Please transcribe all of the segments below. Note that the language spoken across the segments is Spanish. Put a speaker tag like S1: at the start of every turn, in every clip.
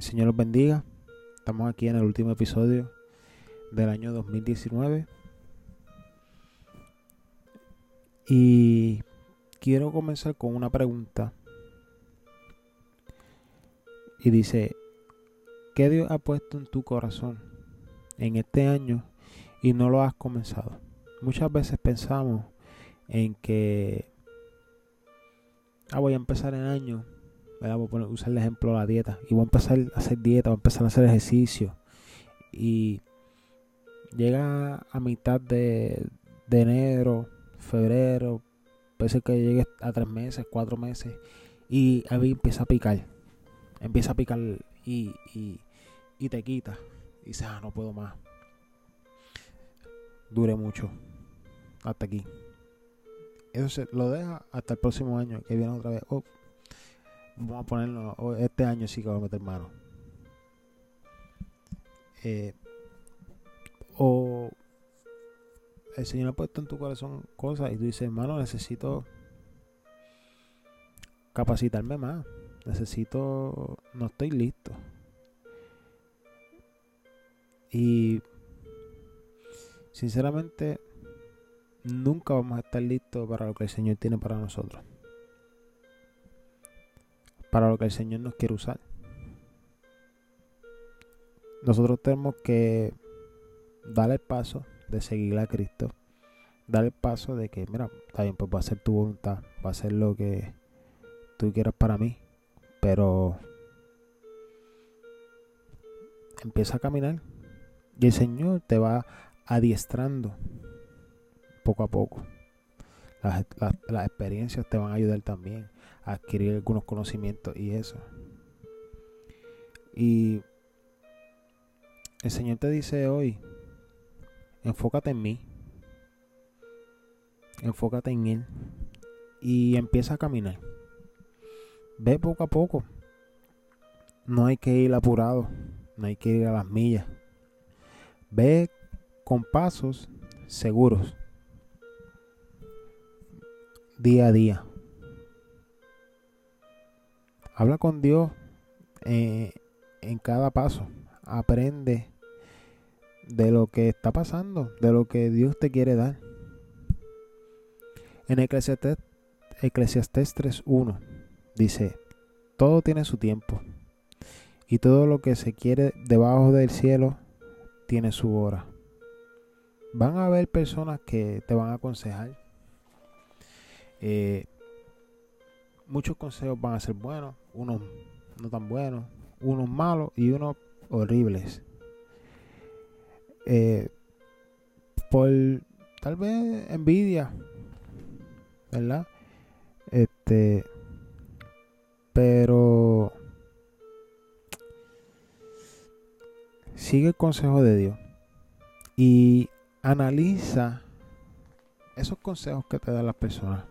S1: El Señor los bendiga. Estamos aquí en el último episodio del año 2019. Y quiero comenzar con una pregunta. Y dice, ¿qué Dios ha puesto en tu corazón en este año y no lo has comenzado? Muchas veces pensamos en que, ah, voy a empezar el año, voy a poner, usar el ejemplo de la dieta, y voy a empezar a hacer dieta, voy a empezar a hacer ejercicio. Y llega a mitad de, de enero, febrero, puede ser que llegue a tres meses, cuatro meses, y a mí empieza a picar. Empieza a picar y, y, y te quita. Y dices, ah, no puedo más. Dure mucho. Hasta aquí. Eso se lo deja hasta el próximo año, que viene otra vez. Oh, vamos a ponerlo. este año sí que voy a meter mano. Eh, o el Señor ha puesto en tu corazón cosas y tú dices, hermano, necesito capacitarme más. Necesito, no estoy listo. Y sinceramente, nunca vamos a estar listos para lo que el Señor tiene para nosotros. Para lo que el Señor nos quiere usar. Nosotros tenemos que dar el paso de seguir a Cristo. Dar el paso de que, mira, está bien, pues va a ser tu voluntad, va a ser lo que tú quieras para mí. Pero empieza a caminar y el Señor te va adiestrando poco a poco. Las, las, experiencias te van a ayudar también adquirir algunos conocimientos y eso. Y el Señor te dice hoy, enfócate en mí, enfócate en Él y empieza a caminar. Ve poco a poco. No hay que ir apurado, no hay que ir a las millas. Ve con pasos seguros día a día. Habla con Dios eh, en cada paso. Aprende de lo que está pasando, de lo que Dios te quiere dar. En Eclesiastes, Eclesiastes 3.1 dice, todo tiene su tiempo y todo lo que se quiere debajo del cielo tiene su hora. Van a haber personas que te van a aconsejar. Eh, muchos consejos van a ser buenos, unos no tan buenos, unos malos y unos horribles. Eh, por tal vez envidia, ¿verdad? Este, pero sigue el consejo de Dios y analiza esos consejos que te dan las personas.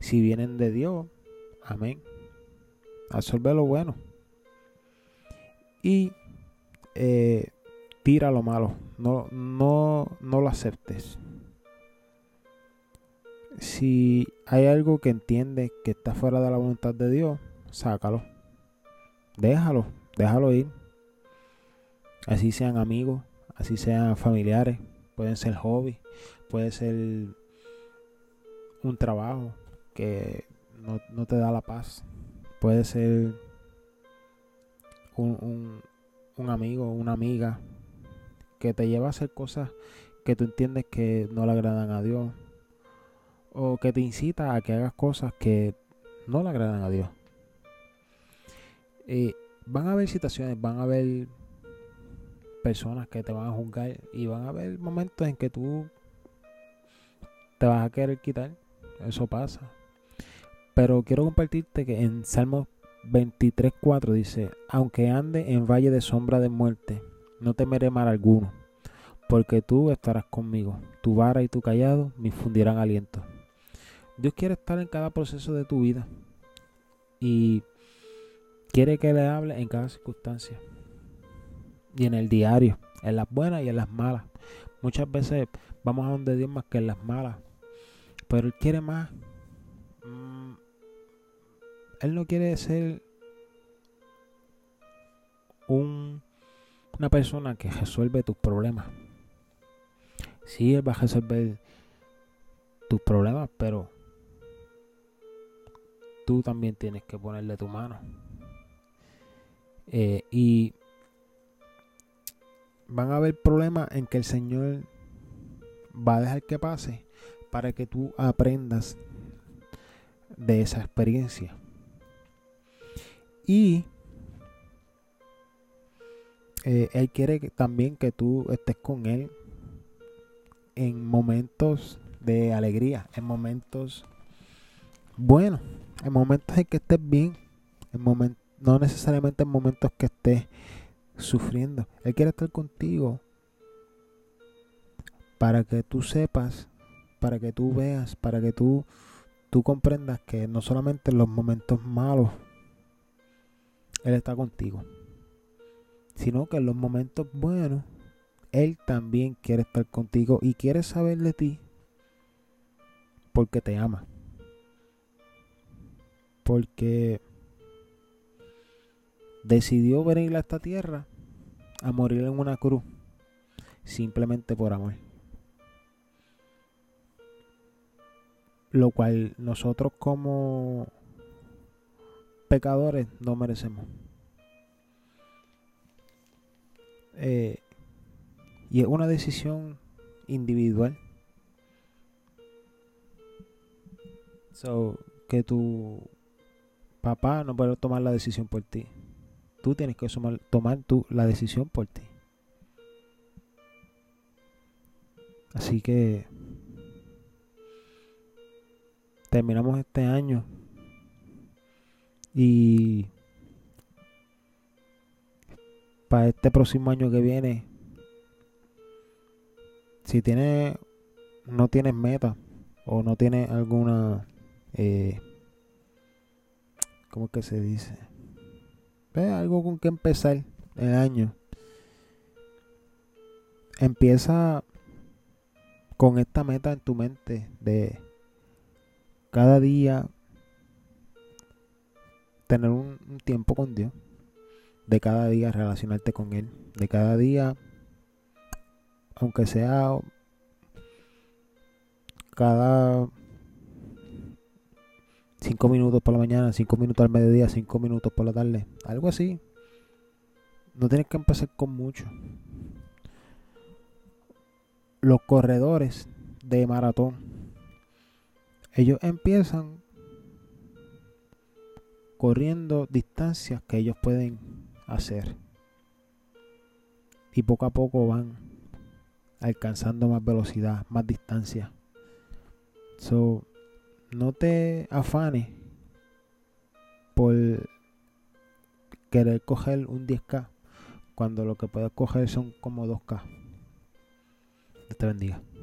S1: Si vienen de Dios, amén. Absorbe lo bueno. Y eh, tira lo malo. No, no, no lo aceptes. Si hay algo que entiendes que está fuera de la voluntad de Dios, sácalo. Déjalo, déjalo ir. Así sean amigos, así sean familiares, pueden ser hobbies, puede ser un trabajo que no, no, te da la paz, puede ser un, un, amigo, una amiga que te lleva a hacer cosas que tú entiendes que no le agradan a Dios o que te incita a que hagas cosas que no le agradan a Dios. Y van a haber situaciones, van a haber personas que te van a juzgar y van a haber momentos en que tú te vas a querer quitar. Eso pasa. Pero quiero compartirte que en Salmo 23.4 dice, aunque ande en valle de sombra de muerte, no temeré mal alguno, porque tú estarás conmigo. Tu vara y tu callado me infundirán aliento. Dios quiere estar en cada proceso de tu vida y quiere que le hable en cada circunstancia y en el diario, en las buenas y en las malas. Muchas veces vamos a donde Dios más que en las malas, pero Él quiere más. Él no quiere ser un, una persona que resuelve tus problemas. Sí, Él va a resolver tus problemas, pero tú también tienes que ponerle tu mano. Eh, y van a haber problemas en que el Señor va a dejar que pase para que tú aprendas de esa experiencia. Y eh, Él quiere también que tú estés con Él en momentos de alegría, en momentos buenos, en momentos en que estés bien, en momentos, no necesariamente en momentos que estés sufriendo. Él quiere estar contigo para que tú sepas, para que tú veas, para que tú, tú comprendas que no solamente en los momentos malos Él está contigo, sino que en los momentos buenos Él también quiere estar contigo y quiere saber de ti porque te ama. Porque decidió venir a esta tierra a morir en una cruz simplemente por amor. Lo cual nosotros como pecadores no merecemos. Eh, y es una decisión individual. So, que tu papá no puede tomar la decisión por ti. Tú tienes que tomar tú la decisión por ti. Así que terminamos este año y para este próximo año que viene, si tienes, no tienes meta o no tienes alguna, eh, ¿cómo que se dice? algo con que empezar el año. Empieza con esta meta en tu mente de cada día tener un, tiempo con Dios, de cada día relacionarte con Él, de cada día, aunque sea cada Cinco minutos por la mañana, cinco minutos al mediodía, cinco minutos por la tarde. Algo así. No tienes que empezar con mucho. Los corredores de maratón. Ellos empiezan corriendo distancias que ellos pueden hacer. Y poco a poco van alcanzando más velocidad, más distancia. So, no te afanes por querer coger un 10K cuando lo que puedes coger son como 2K. Dios te bendiga.